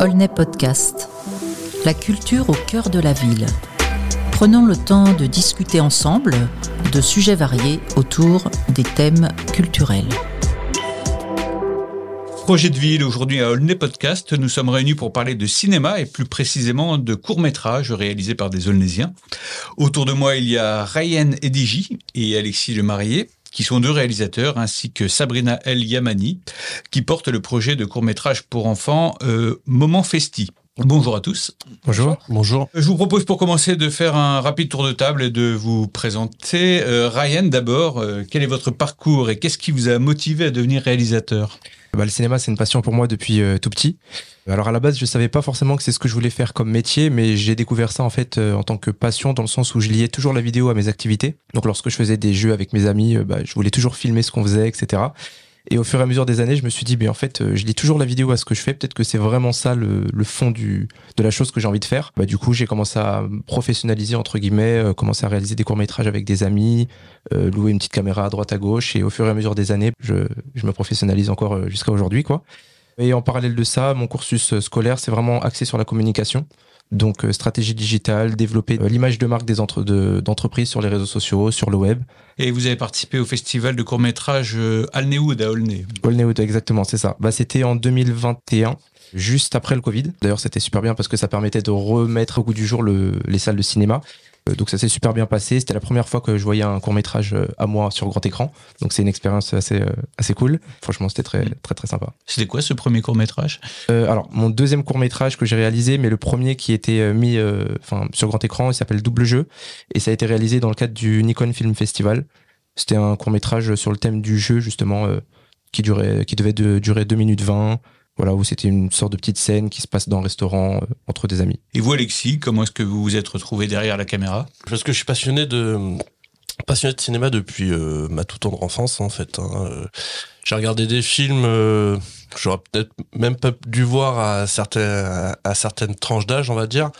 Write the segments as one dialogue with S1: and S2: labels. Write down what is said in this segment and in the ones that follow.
S1: Olney Podcast. La culture au cœur de la ville. Prenons le temps de discuter ensemble de sujets variés autour des thèmes culturels.
S2: Projet de ville, aujourd'hui à Olney Podcast, nous sommes réunis pour parler de cinéma et plus précisément de courts-métrages réalisés par des Aulnésiens. Autour de moi, il y a Ryan Edigi et Alexis Le Marié qui sont deux réalisateurs, ainsi que Sabrina El Yamani, qui portent le projet de court-métrage pour enfants euh, Moment Festi. Bonjour à tous.
S3: Bonjour. Bonjour.
S2: Je vous propose pour commencer de faire un rapide tour de table et de vous présenter. Euh, Ryan, d'abord, euh, quel est votre parcours et qu'est-ce qui vous a motivé à devenir réalisateur?
S3: Bah, Le cinéma, c'est une passion pour moi depuis euh, tout petit. Alors à la base, je savais pas forcément que c'est ce que je voulais faire comme métier, mais j'ai découvert ça en fait en tant que passion, dans le sens où je liais toujours la vidéo à mes activités. Donc lorsque je faisais des jeux avec mes amis, bah, je voulais toujours filmer ce qu'on faisait, etc. Et au fur et à mesure des années, je me suis dit, mais en fait, euh, je lis toujours la vidéo à ce que je fais. Peut-être que c'est vraiment ça le, fond de la chose que j'ai envie de faire. Bah, du coup, j'ai commencé à professionnaliser, entre guillemets, euh, commencer à réaliser des courts-métrages avec des amis, euh, louer une petite caméra à droite, à gauche. Et au fur et à mesure des années, je, je me professionnalise encore jusqu'à aujourd'hui, quoi. Et en parallèle de ça, mon cursus scolaire, c'est vraiment axé sur la communication. Donc euh, stratégie digitale, développer euh, l'image de marque des d'entreprises sur les réseaux sociaux, sur le web.
S2: Et vous avez participé au festival de court métrage euh, Alnewood à Aulnay.
S3: Aulnay exactement, c'est ça. Bah, c'était en 2021 juste après le Covid. D'ailleurs, c'était super bien parce que ça permettait de remettre au goût du jour les salles de cinéma. Euh, donc ça s'est super bien passé. C'était la première fois que je voyais un court métrage euh, à moi sur grand écran. Donc c'est une expérience assez euh, assez cool. Franchement, c'était très très très sympa.
S2: C'était quoi ce premier court métrage
S3: Alors mon deuxième court métrage que j'ai réalisé, mais le premier qui était mis enfin sur grand écran, il s'appelle Double Jeu et ça a été réalisé dans le cadre du Nikon Film Festival. C'était un court métrage sur le thème du jeu justement qui durait qui devait durer 2 minutes 20 voilà, où c'était une sorte de petite scène qui se passe dans un restaurant euh, entre des amis.
S2: Et vous, Alexis, comment est-ce que vous vous êtes retrouvé derrière la caméra?
S4: Parce que je suis passionné de passionné de cinéma depuis euh, ma toute tendre enfance en fait. Hein. Euh, j'ai regardé des films, euh, j'aurais peut-être même pas dû voir à certaines à certaines tranches d'âge, on va dire.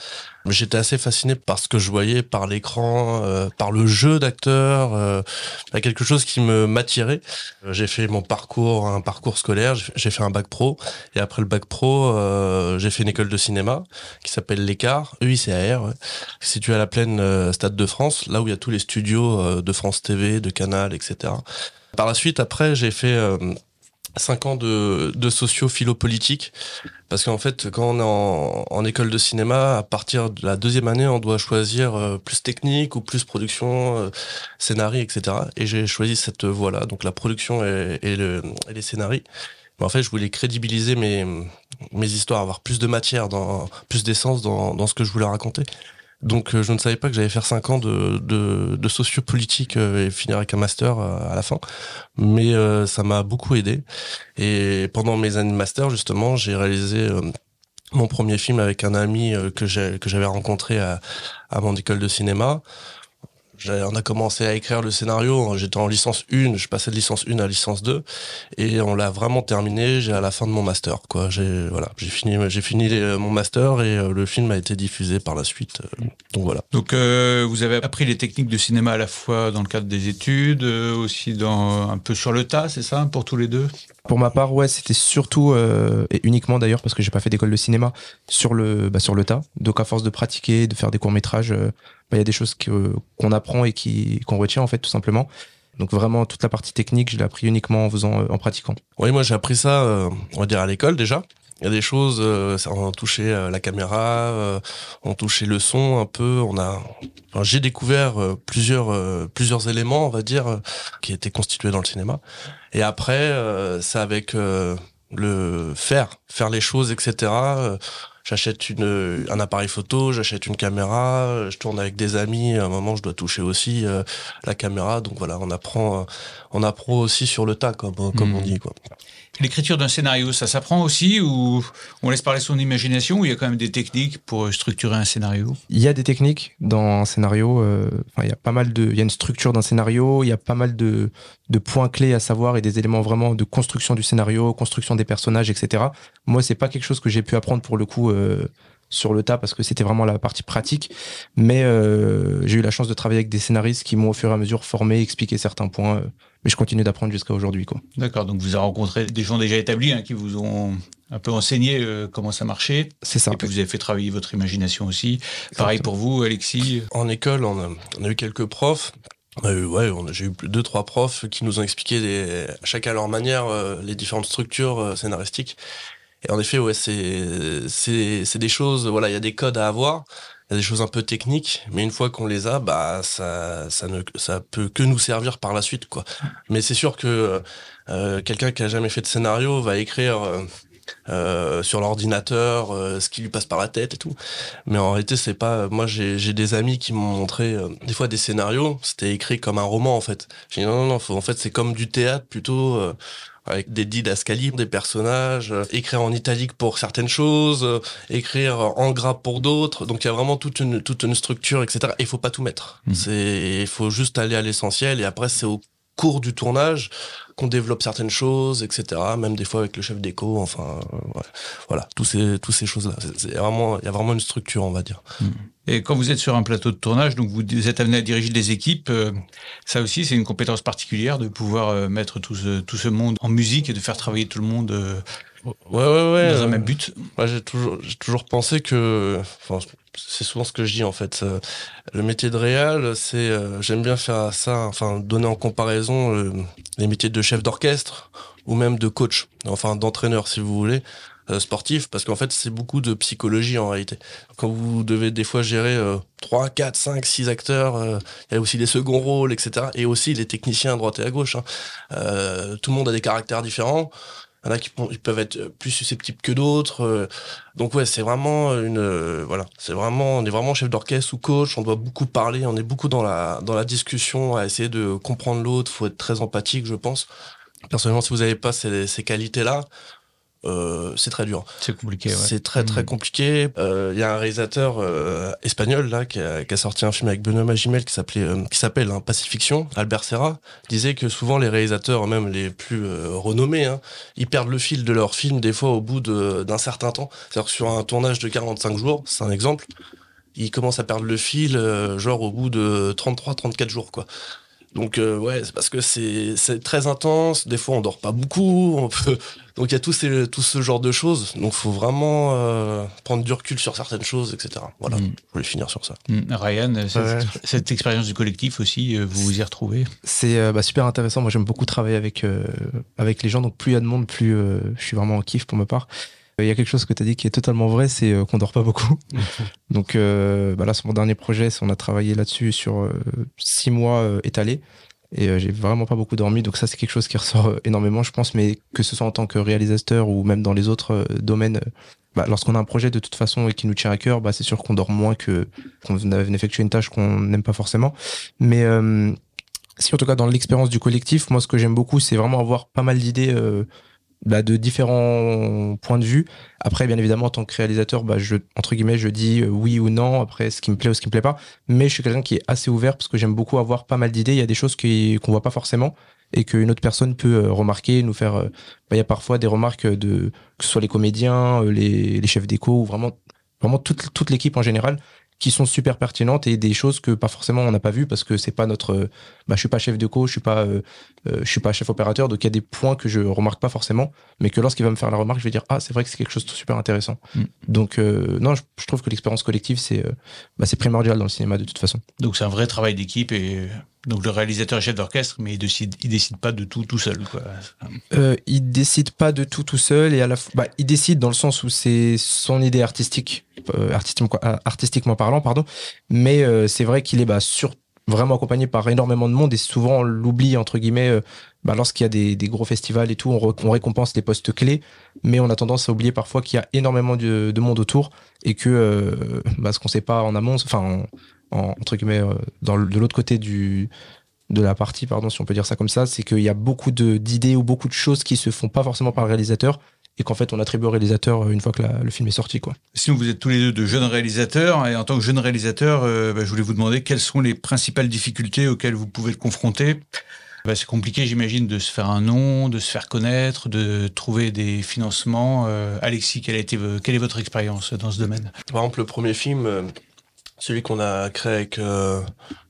S4: J'étais assez fasciné par ce que je voyais, par l'écran, euh, par le jeu d'acteur, euh, quelque chose qui me m'attirait. Euh, j'ai fait mon parcours, un parcours scolaire, j'ai fait un bac pro, et après le bac pro, euh, j'ai fait une école de cinéma qui s'appelle l'Écart, EICAR, située à la plaine Stade de France, là où il y a tous les studios de France TV, de Canal, etc. Par la suite, après, j'ai fait cinq ans de, de socio-philo-politique parce qu'en fait, quand on est en, en, école de cinéma, à partir de la deuxième année, on doit choisir euh, plus technique ou plus production, euh, scénario, etc. Et j'ai choisi cette voie-là, donc la production et, le, et les scénarios. Mais en fait, je voulais crédibiliser mes, mes histoires, avoir plus de matière, dans, plus d'essence dans, dans ce que je voulais raconter. Donc euh, je ne savais pas que j'allais faire cinq ans de, de, de sociopolitique euh, et finir avec un master euh, à la fin. Mais ça m'a beaucoup aidé. Et pendant mes années de master, justement, j'ai réalisé mon premier film avec un ami que j'avais rencontré à, à mon école de cinéma on a commencé à écrire le scénario, j'étais en licence 1, je passais de licence 1 à licence 2 et on l'a vraiment terminé, j'ai à la fin de mon master quoi. J'ai voilà, j'ai fini j'ai fini mon master et euh, le film a été diffusé par la suite. Euh, donc voilà.
S2: Donc euh, vous avez appris les techniques de cinéma à la fois dans le cadre des études, aussi dans un peu sur le tas, c'est ça pour tous les deux?
S3: Pour ma part, ouais, c'était surtout et uniquement d'ailleurs parce que j'ai pas fait d'école de cinéma sur le bah, sur le tas. Donc à force de pratiquer, de faire des courts-métrages bah, il y a des choses qu'on apprend et qui qu'on retient en fait tout simplement. Donc vraiment toute la partie technique, je l'ai appris uniquement en faisant, euh, en pratiquant.
S4: Oui, moi j'ai appris ça, euh, on va dire à l'école déjà. Il y a des choses, euh, on a touché la caméra, on touché le son un peu. On a, enfin, j'ai découvert plusieurs plusieurs éléments, on va dire, qui étaient constitués dans le cinéma. Et après, c'est avec le faire, faire les choses, etc j'achète une un appareil photo, j'achète une caméra, je tourne avec des amis, à un moment je dois toucher aussi euh, la caméra, donc voilà, on apprend on apprend aussi sur le tas comme comme on dit quoi.
S2: L'écriture d'un scénario, ça s'apprend aussi ou on laisse parler son imagination ou il y a quand même des techniques pour structurer un scénario?
S3: Il y a des techniques dans un scénario. Euh, il y a pas mal de, il y a une structure d'un scénario, il y a pas mal de, de points clés à savoir et des éléments vraiment de construction du scénario, construction des personnages, etc. Moi, c'est pas quelque chose que j'ai pu apprendre pour le coup. Euh, sur le tas parce que c'était vraiment la partie pratique. Mais euh, j'ai eu la chance de travailler avec des scénaristes qui m'ont au fur et à mesure formé, expliqué certains points. Mais je continue d'apprendre jusqu'à aujourd'hui.
S2: D'accord, donc vous avez rencontré des gens déjà établis hein, qui vous ont un peu enseigné euh, comment ça marchait.
S3: C'est ça.
S2: Et puis vous avez fait travailler votre imagination aussi. Pareil pour vous, Alexis.
S4: En école, on a, on a eu quelques profs. Euh, ouais, on a- j'ai eu deux trois profs qui nous ont expliqué des, chacun à leur manière euh, les différentes structures euh, scénaristiques. Et en effet, ouais, c'est c'est c'est des choses. Voilà, il y a des codes à avoir. Il y a des choses un peu techniques, mais une fois qu'on les a, bah ça ça ne ça peut que nous servir par la suite, quoi. Mais c'est sûr que euh, quelqu'un qui a jamais fait de scénario va écrire. euh, euh, sur l'ordinateur, euh, ce qui lui passe par la tête et tout. Mais en réalité, c'est pas. Moi, j'ai des amis qui m'ont montré euh, des fois des scénarios. C'était écrit comme un roman en fait. J'ai dit non, non, non. faut- en fait, c'est comme du théâtre plutôt. Avec des didascalies, des personnages, euh, écrire en italique pour certaines choses, euh, écrire en gras pour d'autres. Donc il y a vraiment toute une toute une structure, etc. Et il faut pas tout mettre. C'est il faut juste aller à l'essentiel. Et après c'est au cours du tournage qu'on développe certaines choses, etc. Même des fois avec le chef d'éco. Enfin euh, ouais. voilà tous ces tous ces choses là. C'est vraiment il y a vraiment une structure on va dire.
S2: Et quand vous êtes sur un plateau de tournage, donc vous êtes amené à diriger des équipes, euh, ça aussi c'est une compétence particulière de pouvoir euh, mettre tout ce, tout ce monde en musique et de faire travailler tout le monde euh,
S4: Ouais ouais ouais.
S2: dans un même but.
S4: Moi, j'ai toujours, j'ai toujours pensé que, c'est souvent ce que je dis en fait. euh, Le métier de réal, c'est, euh, j'aime bien faire ça, enfin, donner en comparaison euh, les métiers de chef d'orchestre ou même de coach, enfin d'entraîneur si vous voulez, sportif, parce qu'en fait c'est beaucoup de psychologie en réalité. Quand vous devez des fois gérer euh, 3, 4, 5, 6 acteurs, il y a aussi les seconds rôles, etc. Et aussi les techniciens à droite et à gauche. hein. Tout le monde a des caractères différents. Il y en a qui peuvent être plus susceptibles que d'autres. euh, donc ouais, c'est vraiment une euh, voilà, c'est vraiment on est vraiment chef d'orchestre ou coach, on doit beaucoup parler, on est beaucoup dans la dans la discussion à essayer de comprendre l'autre, faut être très empathique, je pense. Personnellement, si vous n'avez pas ces, ces qualités-là, euh, c'est très dur.
S2: C'est compliqué. Ouais.
S4: C'est très très
S2: Mhm.
S4: compliqué. Euh, Il y a un réalisateur euh, espagnol là qui a, qui a sorti un film avec Benoît Magimel qui s'appelait euh, qui s'appelle hein, Pacifiction. Albert Serra disait que souvent les réalisateurs, même les plus euh, renommés, hein, ils perdent le fil de leur film des fois au bout de- d'un certain temps. C'est-à-dire que sur un tournage de 45 jours, c'est un exemple, ils commencent à perdre le fil euh, genre au bout de 33-34 jours quoi. Donc euh, ouais, c'est parce que c'est très intense. Des fois, on dort pas beaucoup. On peut... Donc il y a tout, ces, tout ce genre de choses. Donc faut vraiment euh, prendre du recul sur certaines choses, etc. Voilà,
S2: Mm.
S4: je voulais finir sur ça.
S2: Mm. Ryan, cette,
S3: Ouais.
S2: cette expérience du collectif aussi, euh, vous vous y retrouvez?
S3: C'est euh, bah, super intéressant. Moi, j'aime beaucoup travailler avec, euh, avec les gens. Donc, plus il y a de monde, plus euh, je suis vraiment en kiff pour ma part. Euh, Il y a quelque chose que tu as dit qui est totalement vrai, c'est euh, qu'on dort pas beaucoup. Donc euh, bah là, sur mon dernier projet, on a travaillé là-dessus sur euh, six mois euh, étalés. Et euh, j'ai vraiment pas beaucoup dormi. Donc ça, c'est quelque chose qui ressort euh, énormément, je pense. Mais que ce soit en tant que réalisateur ou même dans les autres euh, domaines, euh, bah, lorsqu'on a un projet de toute façon et qui nous tient à cœur, bah, c'est sûr qu'on dort moins que qu'on a effectué une tâche qu'on n'aime pas forcément. Mais euh, si en tout cas dans l'expérience du collectif, moi ce que j'aime beaucoup, c'est vraiment avoir pas mal d'idées euh, bah, de différents points de vue. Après, bien évidemment, en tant que réalisateur, bah, je, entre guillemets, je dis euh, oui ou non, après ce qui me plaît ou ce qui me plaît pas. Mais je suis quelqu'un qui est assez ouvert parce que j'aime beaucoup avoir pas mal d'idées. Il y a des choses qu'on voit pas forcément et qu'une autre personne peut euh, remarquer, nous faire. euh, bah, il y a parfois des remarques de que ce soit les comédiens, les, les chefs d'écho ou vraiment, vraiment toute, toute l'équipe en général qui sont super pertinentes et des choses que pas forcément on n'a pas vu parce que c'est pas notre euh, bah je suis pas chef de co je suis pas euh, euh, je suis pas chef opérateur donc il y a des points que je remarque pas forcément mais que lorsqu'il va me faire la remarque je vais dire ah c'est vrai que c'est quelque chose de super intéressant
S2: Mm.
S3: donc euh, non je, je trouve que l'expérience collective c'est euh, bah, c'est primordial dans le cinéma de toute façon
S2: Donc c'est un vrai travail d'équipe et donc le réalisateur est chef d'orchestre, mais il décide, il décide pas de tout tout seul. Quoi.
S3: euh, il décide pas de tout tout seul et à la fois bah, il décide dans le sens où c'est son idée artistique euh, artistiquement, artistiquement parlant pardon mais euh, c'est vrai qu'il est bah, sur vraiment accompagné par énormément de monde et souvent on l'oublie entre guillemets euh, bah, lorsqu'il y a des, des gros festivals et tout on récompense les postes clés mais on a tendance à oublier parfois qu'il y a énormément de, de monde autour et que euh, bah, ce qu'on sait pas en amont enfin en, en- entre guillemets euh, dans le- de l'autre côté du de la partie pardon si on peut dire ça comme ça c'est qu'il y a beaucoup de d'idées ou beaucoup de choses qui se font pas forcément par le réalisateur et qu'en fait on attribue au réalisateur euh, une fois que la- le film est sorti quoi
S2: Sinon, vous êtes tous les deux de jeunes réalisateurs, et en tant que jeune réalisateur, euh, bah, je voulais vous demander quelles sont les principales difficultés auxquelles vous pouvez être confronter. Bah, c'est compliqué, j'imagine, de se faire un nom, de se faire connaître, de trouver des financements. Euh, Alexis, quelle, a été, quelle est votre expérience dans ce domaine?
S4: Par exemple, le premier film, euh, celui qu'on a créé avec, euh,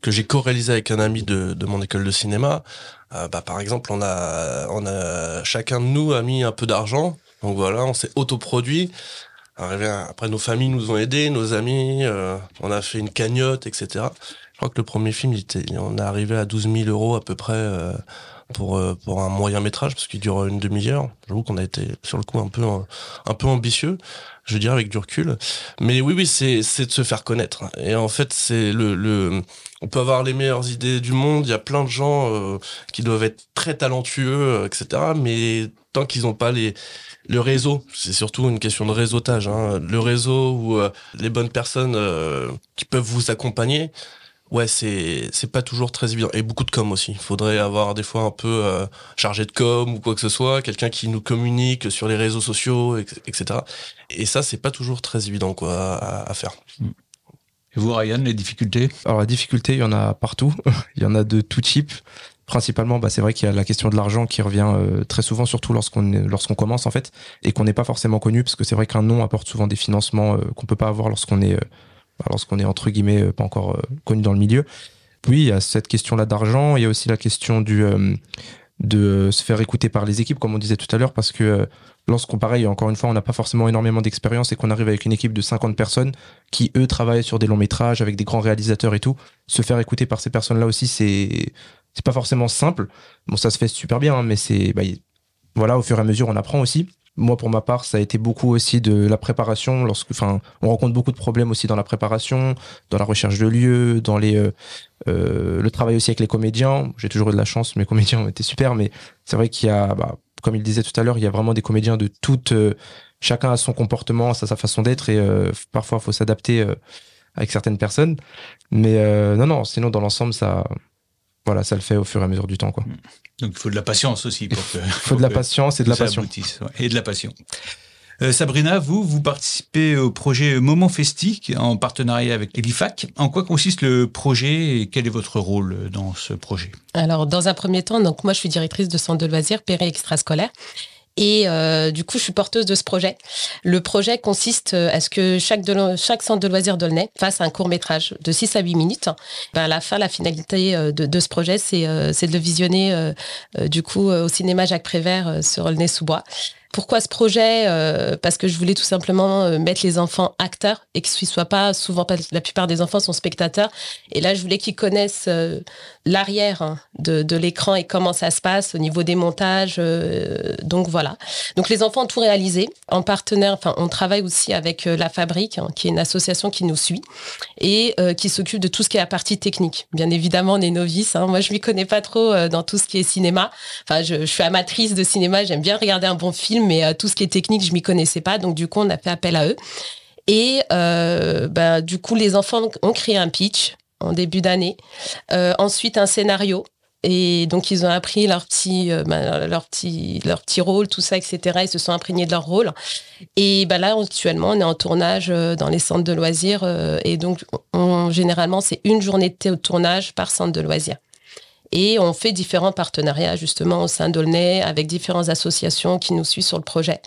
S4: que j'ai co-réalisé avec un ami de, de mon école de cinéma, euh, bah, par exemple, on a, on a, chacun de nous a mis un peu d'argent Donc voilà, on s'est autoproduit. Après, nos familles nous ont aidés, nos amis, euh, on a fait une cagnotte, etc. Je crois que le premier film, il était, on est arrivé à 12 000 euros à peu près pour euh, pour un moyen métrage parce qu'il dure une demi-heure. J'avoue qu'on a été sur le coup un peu un peu ambitieux, je dirais avec du recul. Mais oui, oui, c'est c'est de se faire connaître. Et en fait, c'est le le on peut avoir les meilleures idées du monde. Il y a plein de gens qui doivent être très talentueux, etc. Mais tant qu'ils n'ont pas les le réseau, c'est surtout une question de réseautage. Hein. Le réseau ou euh, les bonnes personnes euh, qui peuvent vous accompagner, ouais, c'est c'est pas toujours très évident. Et beaucoup de com aussi. Il faudrait avoir des fois un peu euh, chargé de com ou quoi que ce soit, quelqu'un qui nous communique sur les réseaux sociaux, etc. Et ça, c'est pas toujours très évident quoi à, à faire.
S2: Et vous, Ryan, les difficultés?
S3: Alors la difficulté, il y en a partout. il y en a de tout type principalement, bah, c'est vrai qu'il y a la question de l'argent qui revient euh, très souvent, surtout lorsqu'on lorsqu'on commence en fait, et qu'on n'est pas forcément connu, parce que c'est vrai qu'un nom apporte souvent des financements euh, qu'on peut pas avoir lorsqu'on est, euh, lorsqu'on est entre guillemets pas encore connu dans le milieu. Oui, il y a cette question-là d'argent. Il y a aussi la question du de se faire écouter par les équipes, comme on disait tout à l'heure, parce que lorsqu'on, pareil, encore une fois, on n'a pas forcément énormément d'expérience et qu'on arrive avec une équipe de 50 personnes qui, eux, travaillent sur des longs métrages avec des grands réalisateurs et tout, se faire écouter par ces personnes-là aussi, c'est c'est pas forcément simple. Bon, ça se fait super bien, hein, mais c'est bah, voilà, au fur et à mesure, on apprend aussi. Moi, pour ma part, ça a été beaucoup aussi de la préparation. Lorsque, enfin, on rencontre beaucoup de problèmes aussi dans la préparation, dans la recherche de lieux, dans les, euh, euh, le travail aussi avec les comédiens. J'ai toujours eu de la chance, mes comédiens ont été super, mais c'est vrai qu'il y a, bah, comme il disait tout à l'heure, il y a vraiment des comédiens de toutes. Euh, chacun a son comportement, a sa façon d'être, et parfois, il faut s'adapter avec certaines personnes. Mais non, non, sinon, dans l'ensemble, ça, voilà, ça le fait au fur et à mesure du temps. Quoi.
S2: Donc il faut de la patience aussi. Pour
S3: il faut de la patience et de la passion.
S2: Et de la passion. Euh, Sabrina, vous, vous participez au projet Moment Festique en partenariat avec Elifac. En quoi consiste le projet et quel est votre rôle dans ce projet?
S5: Alors, dans un premier temps, donc moi, je suis directrice de centre de loisirs péri-extrascolaire. Et euh, du coup, je suis porteuse de ce projet. Le projet consiste euh, à ce que chaque, centre de loisirs d'Aulnay fasse un court métrage de 6 à 8 minutes. À la fin, la finalité euh, de, ce projet, c'est de le visionner du coup au cinéma Jacques Prévert sur Aulnay-sous-Bois. Pourquoi ce projet Parce que je voulais tout simplement mettre les enfants acteurs et que ce soit pas souvent la plupart des enfants sont spectateurs. Et là, je voulais qu'ils connaissent l'arrière hein, de, l'écran et comment ça se passe au niveau des montages. donc voilà. Donc les enfants ont tout réalisé en partenaire. Enfin, on travaille aussi avec la Fabrique, hein, qui est une association qui nous suit et qui s'occupe de tout ce qui est la partie technique. Bien évidemment, on est novices. Hein. Moi, je m'y connais pas trop dans tout ce qui est cinéma. Enfin, je, suis amatrice de cinéma. J'aime bien regarder un bon film mais euh, tout ce qui est technique, je m'y connaissais pas. Donc, du coup, on a fait appel à eux. Et euh, bah, du coup, les enfants ont créé un pitch en début d'année. Euh, ensuite, un scénario. Et donc, ils ont appris leur petit, leur petit rôle, tout ça, etc. Ils se sont imprégnés de leur rôle. Et bah, là, actuellement, on est en tournage dans les centres de loisirs. et donc, généralement, c'est une journée de tournage par centre de loisirs. Et on fait différents partenariats justement au sein d'Aulnay avec différentes associations qui nous suivent sur le projet.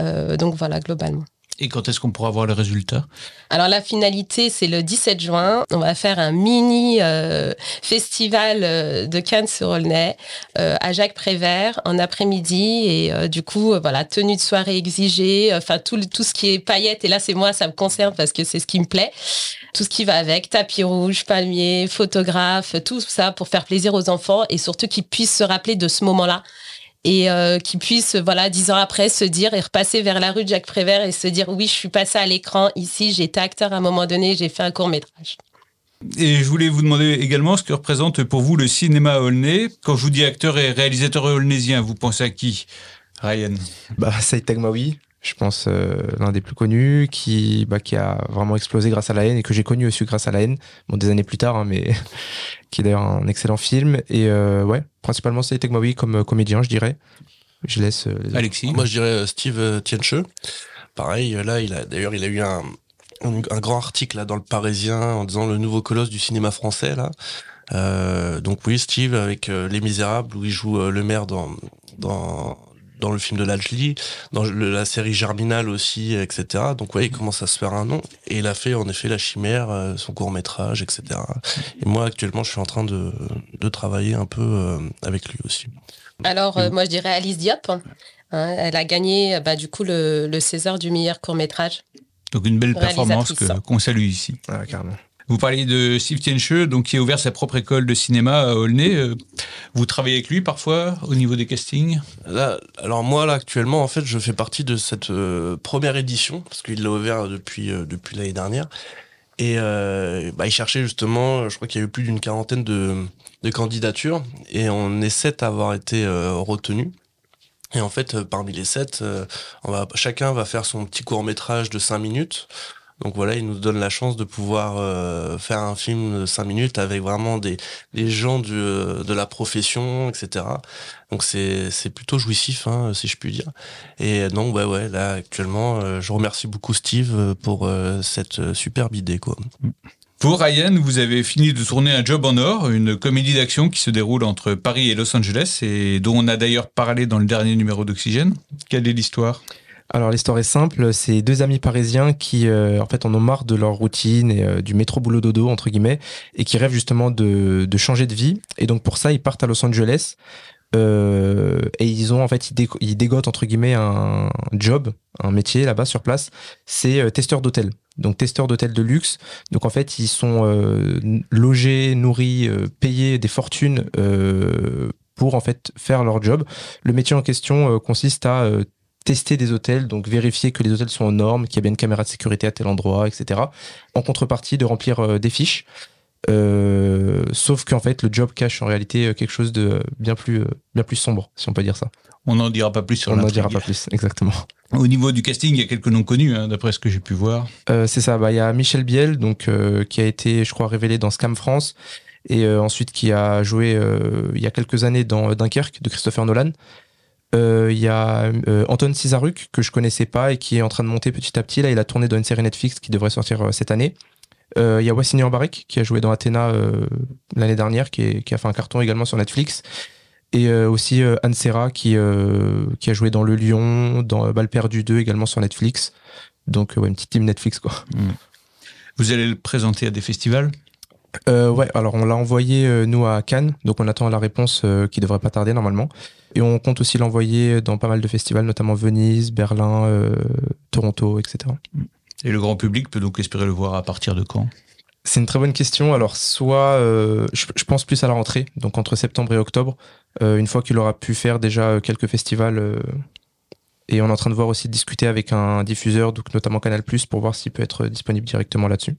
S5: Euh, donc voilà, globalement.
S2: Et quand est-ce qu'on pourra voir le résultat?
S5: Alors la finalité, c'est le 17 juin. On va faire un mini euh, festival euh, de Cannes sur Aulnay à Jacques Prévert en après-midi. Et du coup voilà tenue de soirée exigée, enfin tout tout ce qui est paillettes et là c'est moi ça me concerne parce que c'est ce qui me plaît. Tout ce qui va avec, tapis rouge, palmier, photographe, tout ça pour faire plaisir aux enfants et surtout qu'ils puissent se rappeler de ce moment-là et euh, qu'ils puissent, voilà, dix ans après, se dire et repasser vers la rue de Jacques Prévert et se dire oui, je suis passé à l'écran ici, j'étais acteur à un moment donné, j'ai fait un court métrage.
S2: Et je voulais vous demander également ce que représente pour vous le cinéma aulnay. Quand je vous dis acteur et réalisateur aulnaysien, vous pensez à qui Ryan?
S3: Bah, Saïd Tagmaoui, je pense euh, l'un des plus connus, qui, bah, qui a vraiment explosé grâce à la haine et que j'ai connu aussi grâce à la haine, bon des années plus tard, hein, mais qui est d'ailleurs un excellent film. Et euh, ouais, principalement c'est Tegmaoui comme euh, comédien, je dirais. Je laisse
S2: Alexis.
S4: Moi, je dirais Steve Tienche. Pareil, là, il a d'ailleurs, il a eu un, un, grand article là dans le Parisien en disant le nouveau colosse du cinéma français là. donc oui, Steve avec Les Misérables où il joue le maire dans dans dans le film de Lajli, dans la série Germinal aussi, etc. Donc ouais, il commence à se faire un nom. Et il a fait en effet La Chimère, euh, son court métrage, etc. Et moi actuellement, je suis en train de, de travailler un peu euh, avec lui aussi.
S5: Alors moi je dirais Alice Diop. Hein, elle a gagné bah, du coup le, le César du meilleur court métrage.
S2: Donc une belle performance qu'on salue ici.
S3: Ah, carrément.
S2: Vous parliez de Steve Tienche, donc qui a ouvert sa propre école de cinéma à Aulnay. Euh, vous travaillez avec lui parfois au niveau des castings?
S4: Alors moi, là, actuellement, en fait, je fais partie de cette euh, première édition, parce qu'il l'a ouvert depuis, euh, depuis l'année dernière. Et bah, il cherchait justement, je crois qu'il y a eu plus d'une quarantaine de, de, candidatures, et on est sept à avoir été retenus. Et en fait, parmi les sept, chacun va faire son petit court métrage de cinq minutes. Donc voilà, il nous donne la chance de pouvoir euh, faire un film de 5 minutes avec vraiment des, des gens du, euh, de la profession, etc. Donc c'est, plutôt jouissif, hein, si je puis dire. Et donc ouais, ouais, là actuellement, euh, je remercie beaucoup Steve pour cette superbe idée. Quoi.
S2: Pour Ryan, vous avez fini de tourner Un Job en Or, une comédie d'action qui se déroule entre Paris et Los Angeles et dont on a d'ailleurs parlé dans le dernier numéro d'Oxygène. Quelle est l'histoire?
S3: Alors l'histoire est simple, c'est deux amis parisiens qui euh, en fait en ont marre de leur routine et euh, du métro boulot dodo entre guillemets et qui rêvent justement de, de, changer de vie et donc pour ça ils partent à Los Angeles euh, et ils ont en fait ils, dégotent entre guillemets un job, un métier là-bas sur place, c'est euh, testeur d'hôtel. Donc testeur d'hôtel de luxe. Donc en fait ils sont logés, nourris, payés des fortunes pour en fait faire leur job. Le métier en question consiste à tester des hôtels, donc vérifier que les hôtels sont aux normes, qu'il y a bien une caméra de sécurité à tel endroit, etc. En contrepartie de remplir euh, des fiches. Euh, sauf qu'en fait, le job cache en réalité euh, quelque chose de bien plus, bien plus sombre, si on peut dire ça.
S2: On n'en dira pas plus sur
S3: On n'en dira pas plus, exactement.
S2: Au niveau du casting, il y a quelques noms connus, hein, d'après ce que j'ai pu voir.
S3: c'est ça, bah, il y a Michel Biel, donc, qui a été, je crois, révélé dans Scam France, et ensuite qui a joué il y a quelques années dans Dunkerque de Christopher Nolan. Euh, il y a euh, Anton Cizaruk que je connaissais pas et qui est en train de monter petit à petit. Là, il a tourné dans une série Netflix qui devrait sortir euh, cette année. Il y a Wassini Barek qui a joué dans Athéna l'année dernière, qui, a fait un carton également sur Netflix. Et aussi Anne Serra qui, a joué dans Le Lion, dans Balle perdu 2 également sur Netflix. Donc une petite team Netflix quoi. Hmm.
S2: Vous allez le présenter à des festivals?
S3: Euh, ouais, alors on l'a envoyé euh, nous à Cannes, donc on attend la réponse euh, qui devrait pas tarder normalement. Et on compte aussi l'envoyer dans pas mal de festivals, notamment Venise, Berlin, Toronto, etc.
S2: Et le grand public peut donc espérer le voir à partir de quand?
S3: C'est une très bonne question. Alors soit, je, je, pense plus à la rentrée, donc entre septembre et octobre, une fois qu'il aura pu faire déjà quelques festivals. et on est en train de voir aussi de discuter avec un diffuseur, donc notamment Canal+, pour voir s'il peut être disponible directement là-dessus.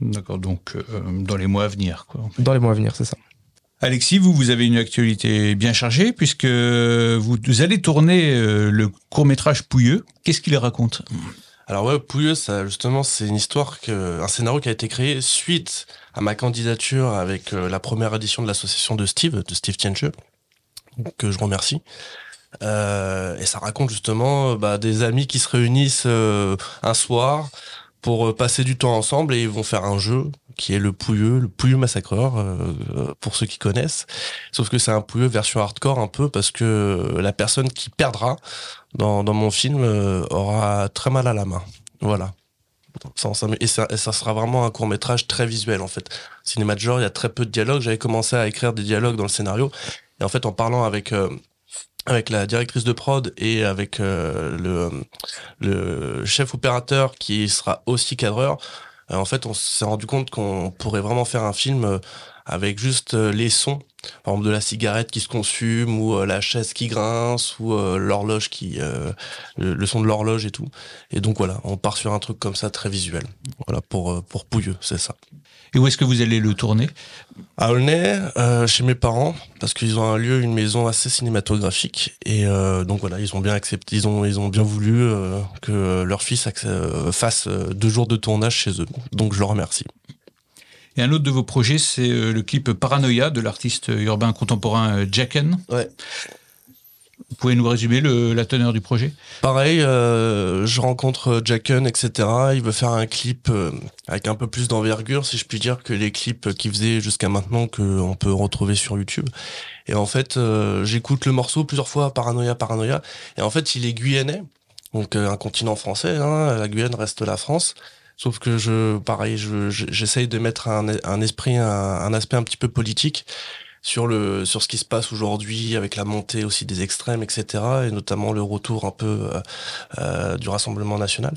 S2: D'accord, donc euh, dans les mois à venir. Quoi,
S3: dans les mois à venir, c'est ça.
S2: Alexis, vous, vous avez une actualité bien chargée puisque vous, allez tourner euh, le court-métrage Pouilleux. Qu'est-ce qu'il raconte?
S4: Alors ouais, Pouilleux, ça, justement, c'est une histoire, que, un scénario qui a été créé suite à ma candidature avec euh, la première édition de l'association de Steve, de Steve Tienche, que je remercie. et ça raconte justement bah, des amis qui se réunissent un soir pour euh, passer du temps ensemble et ils vont faire un jeu qui est le Pouilleux, le Pouilleux Massacreur, euh, pour ceux qui connaissent. Sauf que c'est un Pouilleux version hardcore un peu parce que la personne qui perdra dans, mon film euh, aura très mal à la main. Voilà. Et ça, ça sera vraiment un court métrage très visuel en fait. Cinéma de genre, il y a très peu de dialogues. J'avais commencé à écrire des dialogues dans le scénario. Et en fait, en parlant avec avec la directrice de prod et avec euh, le, le chef opérateur qui sera aussi cadreur, euh, en fait, on s'est rendu compte qu'on pourrait vraiment faire un film euh, avec juste les sons, par exemple de la cigarette qui se consume ou la chaise qui grince ou l'horloge qui, le, son de l'horloge et tout. Et donc voilà, on part sur un truc comme ça très visuel. Voilà pour pour Pouilleux, c'est ça.
S2: Et où est-ce que vous allez le tourner?
S4: À Aulnay, euh, chez mes parents, parce qu'ils ont un lieu, une maison assez cinématographique. Et euh, donc voilà, ils ont bien accepté, ils ont, ils ont bien voulu euh, que leur fils fasse deux jours de tournage chez eux. Donc je leur remercie.
S2: Et un autre de vos projets, c'est le clip Paranoia de l'artiste urbain contemporain Jacken.
S4: Ouais.
S2: Vous pouvez nous résumer le, la teneur du projet?
S4: Pareil, euh, je rencontre Jacken, etc. Il veut faire un clip euh, avec un peu plus d'envergure, si je puis dire, que les clips qu'il faisait jusqu'à maintenant qu'on peut retrouver sur YouTube. Et en fait, euh, j'écoute le morceau plusieurs fois, Paranoia, Paranoia. Et en fait, il est guyanais, donc un continent français. Hein, la Guyane reste la France. Sauf que je, pareil, j'essaye je, de mettre un, un esprit, un, un aspect un petit peu politique sur le sur ce qui se passe aujourd'hui avec la montée aussi des extrêmes, etc. Et notamment le retour un peu euh, euh, du Rassemblement national.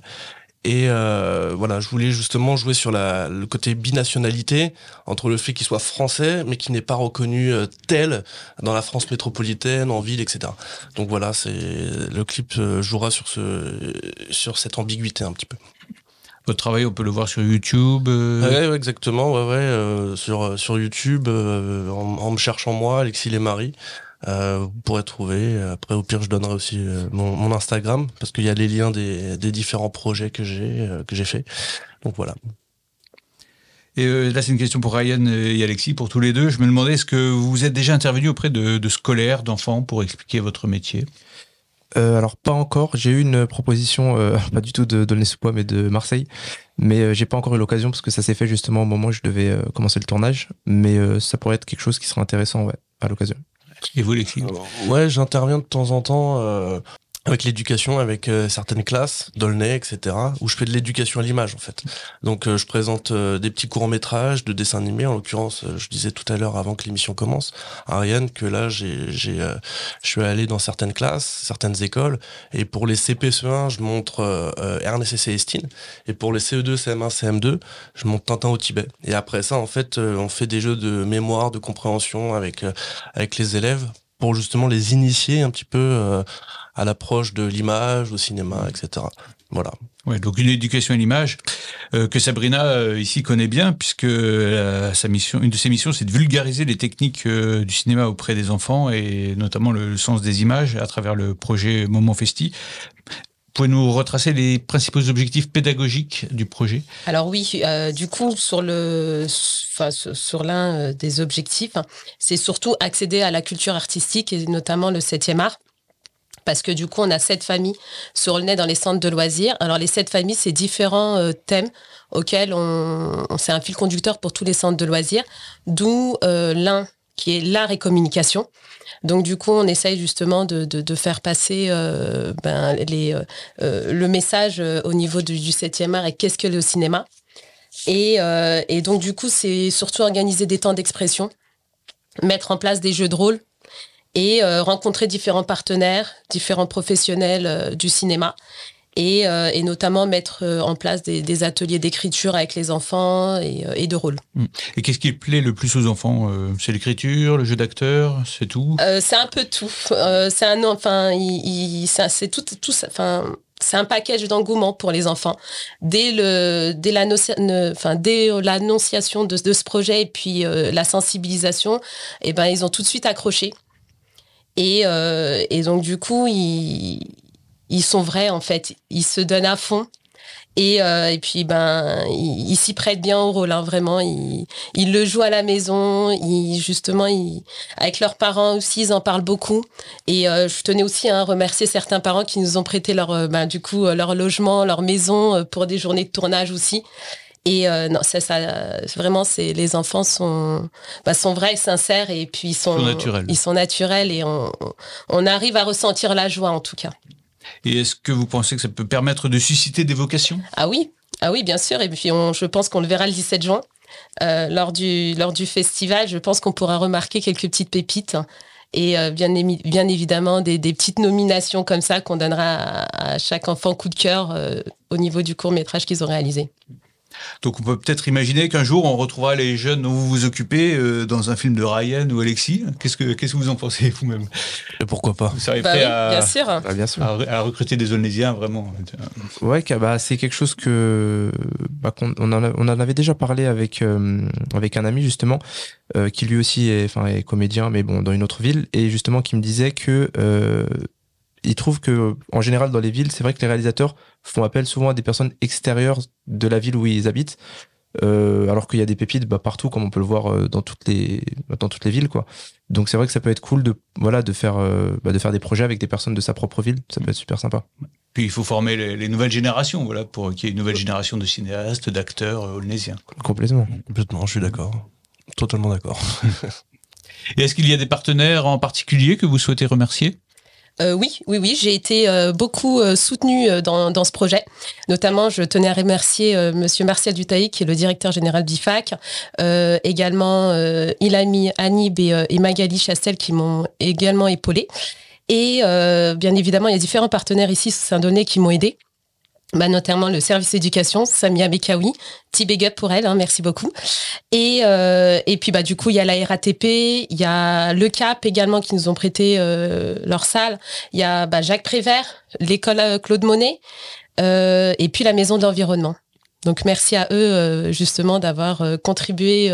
S4: Et euh, voilà, je voulais justement jouer sur la, le côté binationalité entre le fait qu'il soit français, mais qui n'est pas reconnu tel dans la France métropolitaine, en ville, etc. Donc voilà, c'est le clip jouera sur ce sur cette ambiguïté un petit peu.
S2: Votre travail, on peut le voir sur YouTube.
S4: Euh... Ouais, exactement. Ouais, ouais, euh, sur sur YouTube, euh, en, me cherchant moi, Alexis et Marie. Euh, vous pourrez trouver. Après, au pire, je donnerai aussi mon, mon, Instagram parce qu'il y a les liens des, des différents projets que j'ai que j'ai fait. Donc voilà.
S2: Et là, c'est une question pour Ryan et Alexis, pour tous les deux. Je me demandais, est-ce que vous êtes déjà intervenu auprès de, de scolaires, d'enfants, pour expliquer votre métier?
S3: Euh, alors pas encore. J'ai eu une proposition, euh, pas du tout de Dolnay-sous-Bois, mais de Marseille. Mais euh, j'ai pas encore eu l'occasion parce que ça s'est fait justement au moment où je devais euh, commencer le tournage. Mais euh, ça pourrait être quelque chose qui serait intéressant ouais, à l'occasion.
S2: Et vous, Alexis
S4: Ouais, j'interviens de temps en temps avec l'éducation, avec euh, certaines classes, Dolnay, etc., où je fais de l'éducation à l'image en fait. Donc euh, je présente euh, des petits courts métrages de dessins animés. En l'occurrence, je disais tout à l'heure avant que l'émission commence, Ariane, que là j'ai, j'ai, je suis allé dans certaines classes, certaines écoles, et pour les CP1, je montre Ernest et Célestine, et pour les CE2, CM1, CM2, je montre Tintin au Tibet. Et après ça, en fait, on fait des jeux de mémoire, de compréhension avec avec les élèves pour justement les initier un petit peu à l'approche de l'image, au cinéma, etc. Voilà.
S2: Ouais, donc une éducation à l'image euh, que Sabrina euh, ici connaît bien puisque euh, sa mission, une de ses missions, c'est de vulgariser les techniques euh, du cinéma auprès des enfants et notamment le, le, sens des images à travers le projet Moment Festi. Pouvez-nous retracer les principaux objectifs pédagogiques du projet?
S5: Alors oui, euh, du coup, sur l'un des objectifs, c'est surtout accéder à la culture artistique et notamment le 7e art. Parce que du coup, on a sept familles sur le nez dans les centres de loisirs. Alors, les sept familles, c'est différents euh, thèmes auxquels on, c'est un fil conducteur pour tous les centres de loisirs, d'où euh, l'un qui est l'art et communication. Donc du coup, on essaye justement de, faire passer euh, ben, les, euh, le message euh, au niveau du, du 7e art et qu'est-ce que le cinéma. Et, euh, et donc du coup, c'est surtout organiser des temps d'expression, mettre en place des jeux de rôle et euh, rencontrer différents partenaires, différents professionnels euh, du cinéma. Et, euh, et, notamment mettre en place des, des ateliers d'écriture avec les enfants et, et, de rôle.
S2: Mmh. Et qu'est-ce qui plaît le plus aux enfants C'est l'écriture, le jeu d'acteur, c'est tout?
S5: C'est un peu tout. c'est un, enfin, c'est tout, tout, enfin, c'est un package d'engouement pour les enfants. Dès le, dès la, enfin, dès l'annonciation de, de, ce projet et puis euh, la sensibilisation, et eh ben, ils ont tout de suite accroché. Et, euh, et donc, du coup, ils, ils sont vrais, en fait. Ils se donnent à fond. Et, euh, et puis, ben, ils il s'y prêtent bien au rôle, hein, vraiment. Ils, ils le jouent à la maison. Ils, justement, ils, avec leurs parents aussi, ils en parlent beaucoup. Et euh, je tenais aussi à hein, remercier certains parents qui nous ont prêté leur, euh, ben, du coup, leur logement, leur maison pour des journées de tournage aussi. Et euh, non, ça, ça, vraiment, c'est les enfants sont, bah, sont vrais, sincères, et puis ils sont,
S2: ils sont naturels.
S5: Ils sont naturels, et on, on arrive à ressentir la joie en tout cas.
S2: Et est-ce que vous pensez que ça peut permettre de susciter des vocations?
S5: Ah oui, ah oui, bien sûr. Et puis, je pense qu'on le verra le 17 juin euh, lors du festival. Je pense qu'on pourra remarquer quelques petites pépites. Et euh, bien, évidemment, des, petites nominations comme ça qu'on donnera à, à, chaque enfant coup de cœur euh, au niveau du court métrage qu'ils ont réalisé.
S2: Donc on peut peut-être imaginer qu'un jour on retrouvera les jeunes dont vous vous occupez euh, dans un film de Ryan ou Alexis. Qu'est-ce que qu'est-ce que vous en pensez vous-même?
S4: Pourquoi pas
S2: Vous seriez prêt
S5: bah oui,
S2: à,
S5: bien sûr.
S3: Bah, bien sûr.
S2: À, à, recruter des Olnésiens vraiment
S3: Ouais, bah, c'est quelque chose que bah, on, on, en a, on en avait déjà parlé avec euh, avec un ami justement euh, qui lui aussi est enfin est comédien mais bon dans une autre ville et justement qui me disait que euh, il trouve que en général dans les villes, c'est vrai que les réalisateurs font appel souvent à des personnes extérieures de la ville où ils habitent Euh, alors qu'il y a des pépites bah, partout, comme on peut le voir euh, dans toutes les dans toutes les villes, quoi. Donc c'est vrai que ça peut être cool de voilà de faire euh, bah, de faire des projets avec des personnes de sa propre ville. Ça peut être super sympa.
S2: Puis il faut former les, les nouvelles générations, voilà, pour qu'il y ait une nouvelle génération de cinéastes, d'acteurs euh.
S3: Complètement.
S4: Complètement, je suis d'accord. Totalement d'accord.
S2: Et est-ce qu'il y a des partenaires en particulier que vous souhaitez remercier?
S5: Euh, oui, oui, oui, j'ai été euh, beaucoup euh, soutenue dans, ce projet. Notamment, je tenais à remercier Monsieur Martial Dutaï, qui est le directeur général d'IFAC, également Ilami Anib et, et Magali Chastel qui m'ont également épaulé. Et bien évidemment, il y a différents partenaires ici Saint-Donné qui m'ont aidé. Bah, notamment le service éducation, Samia Bekawi, petit big pour elle, hein, merci beaucoup. Et, euh, et puis bah du coup il y a la RATP, il y a le CAP également qui nous ont prêté euh, leur salle, il y a bah, Jacques Prévert, l'école euh, Claude Monet, euh, et puis la maison de l'environnement. Donc merci à eux justement d'avoir contribué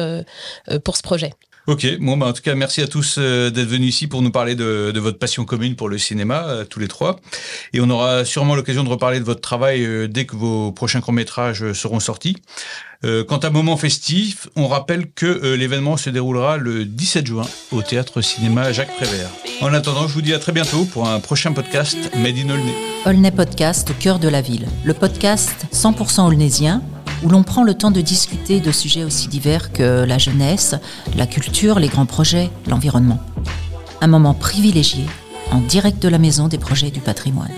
S5: pour ce projet.
S2: Ok, bon, bah, en tout cas, merci à tous euh, d'être venus ici pour nous parler de, de votre passion commune pour le cinéma, euh, tous les trois. Et on aura sûrement l'occasion de reparler de votre travail euh, dès que vos prochains courts-métrages seront sortis. Quant à Moment Festif, on rappelle que l'événement se déroulera le 17 juin au Théâtre Cinéma Jacques Prévert. En attendant, je vous dis à très bientôt pour un prochain podcast Made in Aulnay.
S1: Aulnay Podcast cœur de la ville. Le podcast 100% aulnaysien où l'on prend le temps de discuter de sujets aussi divers que la jeunesse, la culture, les grands projets, l'environnement. Un moment privilégié en direct de la maison des projets du patrimoine.